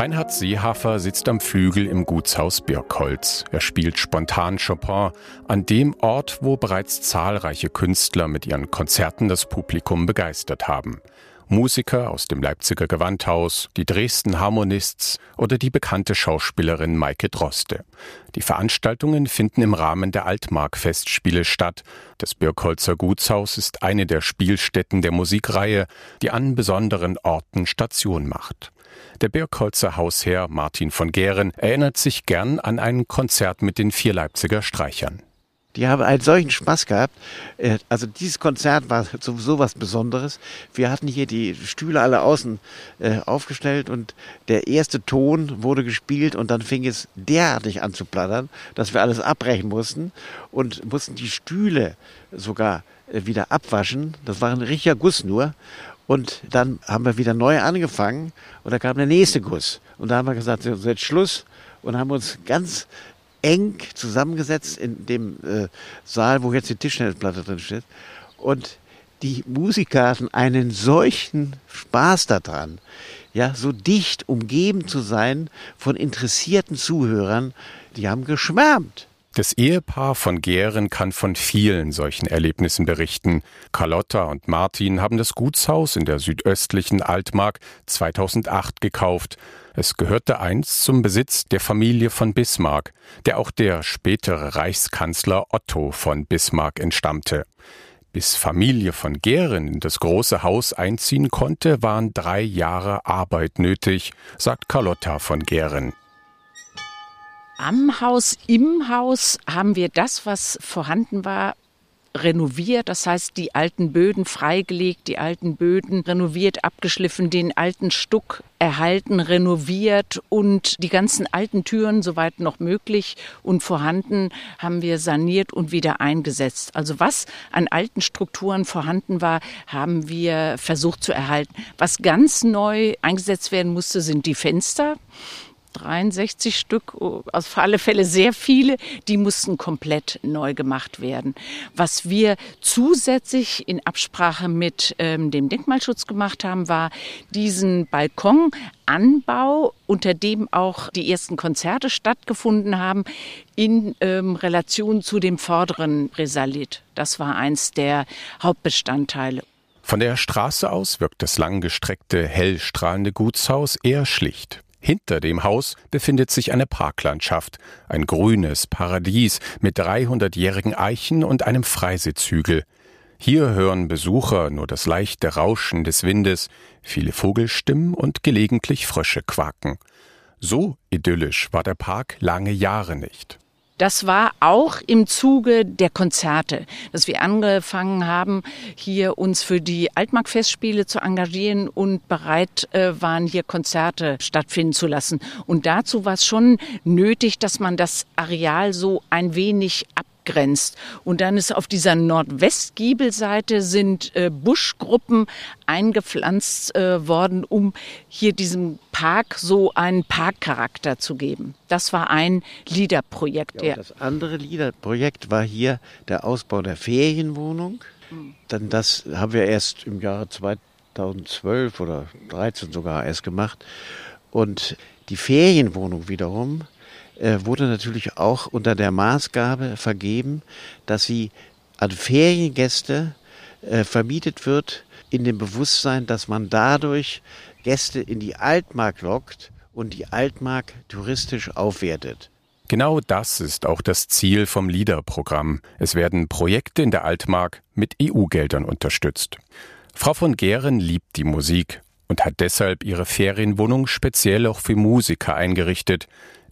Reinhard Seehafer sitzt am Flügel im Gutshaus Birkholz. Er spielt spontan Chopin an dem Ort, wo bereits zahlreiche Künstler mit ihren Konzerten das Publikum begeistert haben. Musiker aus dem Leipziger Gewandhaus, die Dresden Harmonists oder die bekannte Schauspielerin Maike Droste. Die Veranstaltungen finden im Rahmen der Altmark-Festspiele statt. Das Birkholzer Gutshaus ist eine der Spielstätten der Musikreihe, die an besonderen Orten Station macht. Der Birkholzer Hausherr Martin von Gehren erinnert sich gern an ein Konzert mit den vier Leipziger Streichern. Die haben einen solchen Spaß gehabt. Äh, also dieses Konzert war sowieso was Besonderes. Wir hatten hier die Stühle alle außen äh, aufgestellt und der erste Ton wurde gespielt und dann fing es derartig an zu plattern, dass wir alles abbrechen mussten und mussten die Stühle sogar äh, wieder abwaschen. Das war ein richtiger Guss nur. Und dann haben wir wieder neu angefangen und da kam der nächste Guss. Und da haben wir gesagt, jetzt Schluss und haben uns ganz eng zusammengesetzt in dem äh, Saal, wo jetzt die Tischtennisplatte drin steht. Und die Musiker hatten einen solchen Spaß daran, ja, so dicht umgeben zu sein von interessierten Zuhörern, die haben geschwärmt. Das Ehepaar von Gären kann von vielen solchen Erlebnissen berichten. Carlotta und Martin haben das Gutshaus in der südöstlichen Altmark 2008 gekauft. Es gehörte einst zum Besitz der Familie von Bismarck, der auch der spätere Reichskanzler Otto von Bismarck entstammte. Bis Familie von Gären in das große Haus einziehen konnte, waren drei Jahre Arbeit nötig, sagt Carlotta von Gären am Haus, im Haus haben wir das, was vorhanden war, renoviert, das heißt die alten Böden freigelegt, die alten Böden renoviert, abgeschliffen, den alten Stuck erhalten, renoviert und die ganzen alten Türen, soweit noch möglich und vorhanden, haben wir saniert und wieder eingesetzt. Also was an alten Strukturen vorhanden war, haben wir versucht zu erhalten. Was ganz neu eingesetzt werden musste, sind die Fenster. 63 Stück, oh, auf alle Fälle sehr viele, die mussten komplett neu gemacht werden. Was wir zusätzlich in Absprache mit ähm, dem Denkmalschutz gemacht haben, war diesen Balkonanbau, unter dem auch die ersten Konzerte stattgefunden haben, in ähm, Relation zu dem vorderen Resalit. Das war eins der Hauptbestandteile. Von der Straße aus wirkt das langgestreckte, hell strahlende Gutshaus eher schlicht. Hinter dem Haus befindet sich eine Parklandschaft, ein grünes Paradies mit 300-jährigen Eichen und einem Freisitzhügel. Hier hören Besucher nur das leichte Rauschen des Windes, viele Vogelstimmen und gelegentlich Frösche quaken. So idyllisch war der Park lange Jahre nicht. Das war auch im Zuge der Konzerte, dass wir angefangen haben, hier uns für die Altmark-Festspiele zu engagieren und bereit äh, waren, hier Konzerte stattfinden zu lassen. Und dazu war es schon nötig, dass man das Areal so ein wenig abgrenzt. Und dann ist auf dieser Nordwestgiebelseite sind äh, Buschgruppen eingepflanzt äh, worden, um hier diesem Park so einen Parkcharakter zu geben. Das war ein LIDA-Projekt. Ja, das andere LIDA-Projekt war hier der Ausbau der Ferienwohnung. Mhm. Dann das haben wir erst im Jahre 2012 oder 2013 sogar erst gemacht. Und die Ferienwohnung wiederum wurde natürlich auch unter der Maßgabe vergeben, dass sie an Feriengäste äh, vermietet wird, in dem Bewusstsein, dass man dadurch Gäste in die Altmark lockt und die Altmark touristisch aufwertet. Genau das ist auch das Ziel vom LIDER-Programm. Es werden Projekte in der Altmark mit EU-Geldern unterstützt. Frau von Gehren liebt die Musik und hat deshalb ihre Ferienwohnung speziell auch für Musiker eingerichtet.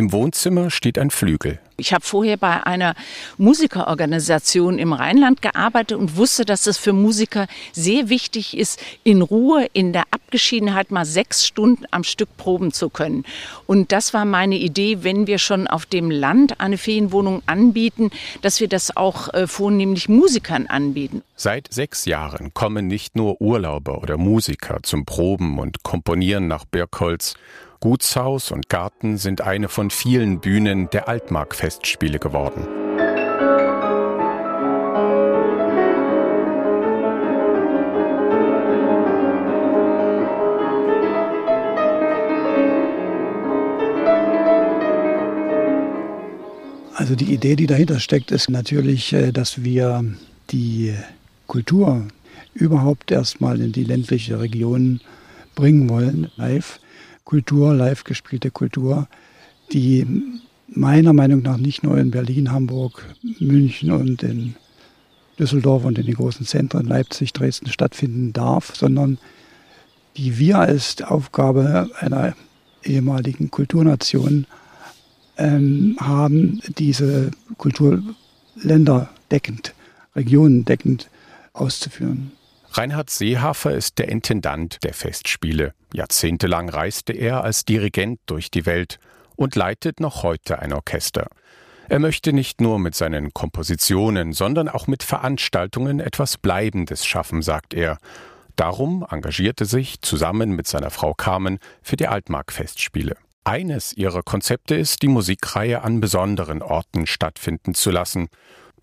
Im Wohnzimmer steht ein Flügel. Ich habe vorher bei einer Musikerorganisation im Rheinland gearbeitet und wusste, dass es für Musiker sehr wichtig ist, in Ruhe, in der Abgeschiedenheit mal sechs Stunden am Stück proben zu können. Und das war meine Idee, wenn wir schon auf dem Land eine Ferienwohnung anbieten, dass wir das auch äh, vornehmlich Musikern anbieten. Seit sechs Jahren kommen nicht nur Urlauber oder Musiker zum Proben und Komponieren nach Birkholz Gutshaus und Garten sind eine von vielen Bühnen der Altmark-Festspiele geworden. Also die Idee, die dahinter steckt, ist natürlich, äh, dass wir die Kultur überhaupt erstmal in die ländliche Region bringen wollen, live. Live-Kultur, live gespielte Kultur, die meiner Meinung nach nicht nur in Berlin, Hamburg, München und in Düsseldorf und in den großen Zentren Leipzig, Dresden stattfinden darf, sondern die wir als Aufgabe einer ehemaligen Kulturnation ähm, haben, diese Kulturländer deckend, Regionen deckend auszuführen. Reinhard Seehafer ist der Intendant der Festspiele. Jahrzehntelang reiste er als Dirigent durch die Welt und leitet noch heute ein Orchester. Er möchte nicht nur mit seinen Kompositionen, sondern auch mit Veranstaltungen etwas Bleibendes schaffen, sagt er. Darum engagierte sich zusammen mit seiner Frau Carmen für die Altmark-Festspiele. Eines ihrer Konzepte ist, die Musikreihe an besonderen Orten stattfinden zu lassen.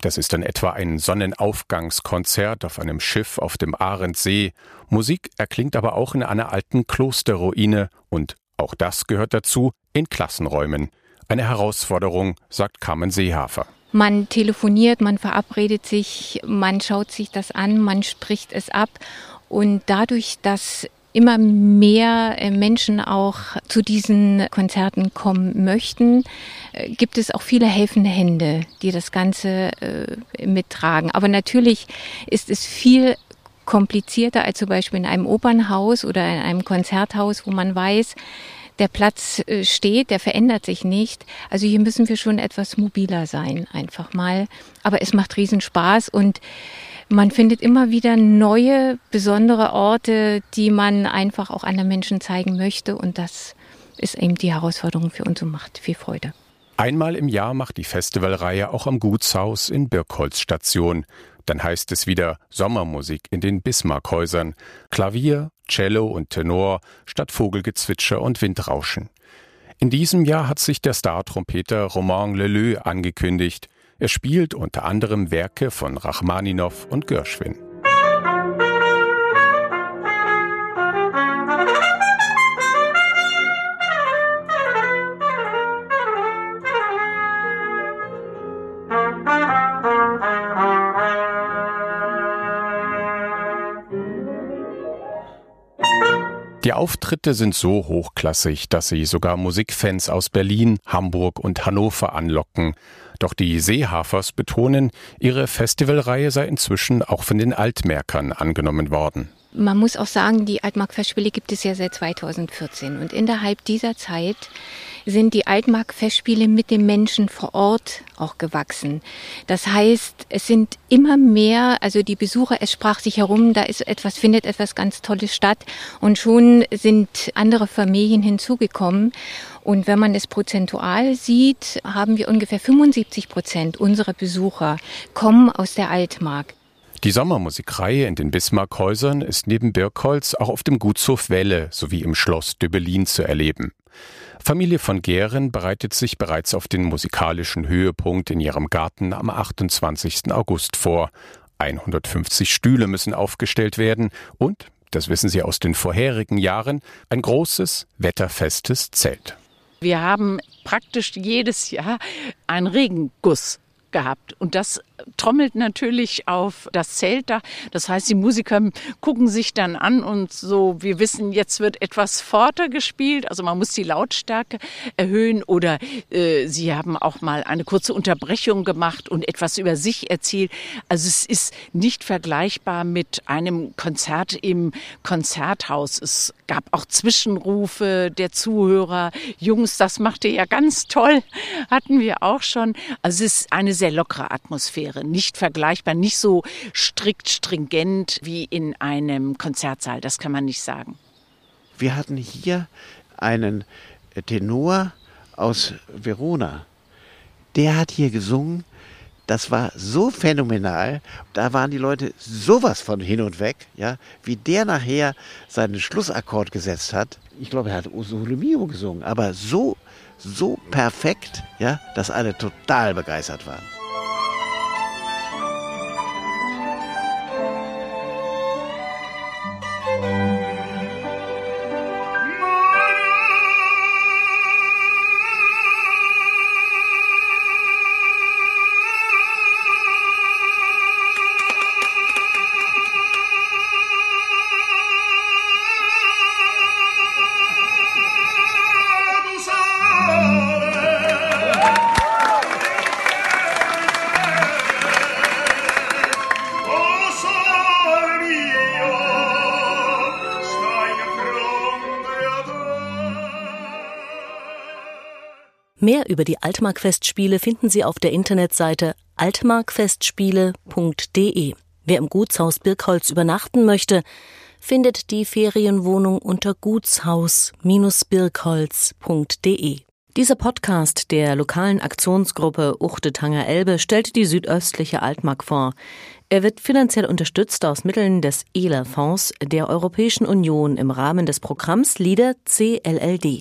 Das ist dann etwa ein Sonnenaufgangskonzert auf einem Schiff auf dem Arendsee. Musik erklingt aber auch in einer alten Klosterruine und auch das gehört dazu in Klassenräumen. Eine Herausforderung, sagt Carmen Seehafer. Man telefoniert, man verabredet sich, man schaut sich das an, man spricht es ab und dadurch, dass immer mehr äh, Menschen auch zu diesen Konzerten kommen möchten, äh, gibt es auch viele helfende Hände, die das Ganze äh, mittragen. Aber natürlich ist es viel komplizierter als zum Beispiel in einem Opernhaus oder in einem Konzerthaus, wo man weiß, der Platz steht, der verändert sich nicht. Also hier müssen wir schon etwas mobiler sein, einfach mal. Aber es macht riesen Spaß und man findet immer wieder neue, besondere Orte, die man einfach auch anderen Menschen zeigen möchte. Und das ist eben die Herausforderung für uns und macht viel Freude. Einmal im Jahr macht die Festivalreihe auch am Gutshaus in Birkholz Station. Dann heißt es wieder Sommermusik in den Bismarckhäusern. Klavier, Cello und Tenor statt Vogelgezwitscher und Windrauschen. In diesem Jahr hat sich der Star-Trompeter Romain Leleu angekündigt. Er spielt unter anderem Werke von Rachmaninow und Gershwin. Die Auftritte sind so hochklassig, dass sie sogar Musikfans aus Berlin, Hamburg und Hannover anlocken. Doch die Seehafers betonen, ihre Festivalreihe sei inzwischen auch von den Altmerkern angenommen worden. Man muss auch sagen, die Altmark-Festspiele gibt es ja seit 2014 und innerhalb dieser Zeit sind die Altmark-Festspiele mit den Menschen vor Ort auch gewachsen. Das heißt, es sind immer mehr, also die Besucher, es sprach sich herum, da ist etwas, findet etwas ganz Tolles statt und schon sind andere Familien hinzugekommen. Und wenn man es prozentual sieht, haben wir ungefähr 75 Prozent unserer Besucher kommen aus der Altmark. Die Sommermusikreihe in den Bismarckhäusern ist neben Birkholz auch auf dem Gutshof Welle sowie im Schloss Döbelin zu erleben. Familie von Gehren bereitet sich bereits auf den musikalischen Höhepunkt in ihrem Garten am 28. August vor. 150 Stühle müssen aufgestellt werden und, das wissen Sie aus den vorherigen Jahren, ein großes, wetterfestes Zelt. Wir haben praktisch jedes Jahr einen Regenguss gehabt. Und das trommelt natürlich auf das Zeltdach. Das heißt, die Musiker gucken sich dann an und so, wir wissen, jetzt wird etwas forter gespielt. Also man muss die Lautstärke erhöhen oder äh, sie haben auch mal eine kurze Unterbrechung gemacht und etwas über sich erzählt. Also es ist nicht vergleichbar mit einem Konzert im Konzerthaus. Es gab auch Zwischenrufe der Zuhörer. Jungs, das macht ihr ja ganz toll. Hatten wir auch schon. Also es ist eine sehr lockere Atmosphäre. Nicht vergleichbar, nicht so strikt stringent wie in einem Konzertsaal. Das kann man nicht sagen. Wir hatten hier einen Tenor aus Verona. Der hat hier gesungen. Das war so phänomenal. Da waren die Leute sowas von hin und weg, ja, wie der nachher seinen Schlussakkord gesetzt hat. Ich glaube, er hat Ursule Mio gesungen, aber so so perfekt, ja, dass alle total begeistert waren. Mehr über die Altmark-Festspiele finden Sie auf der Internetseite altmarkfestspiele.de. Wer im Gutshaus Birkholz übernachten möchte, findet die Ferienwohnung unter gutshaus-birkholz.de. Dieser Podcast der lokalen Aktionsgruppe Uchtetanger Elbe stellt die südöstliche Altmark vor. Er wird finanziell unterstützt aus Mitteln des ELA-Fonds der Europäischen Union im Rahmen des Programms LIDER CLLD.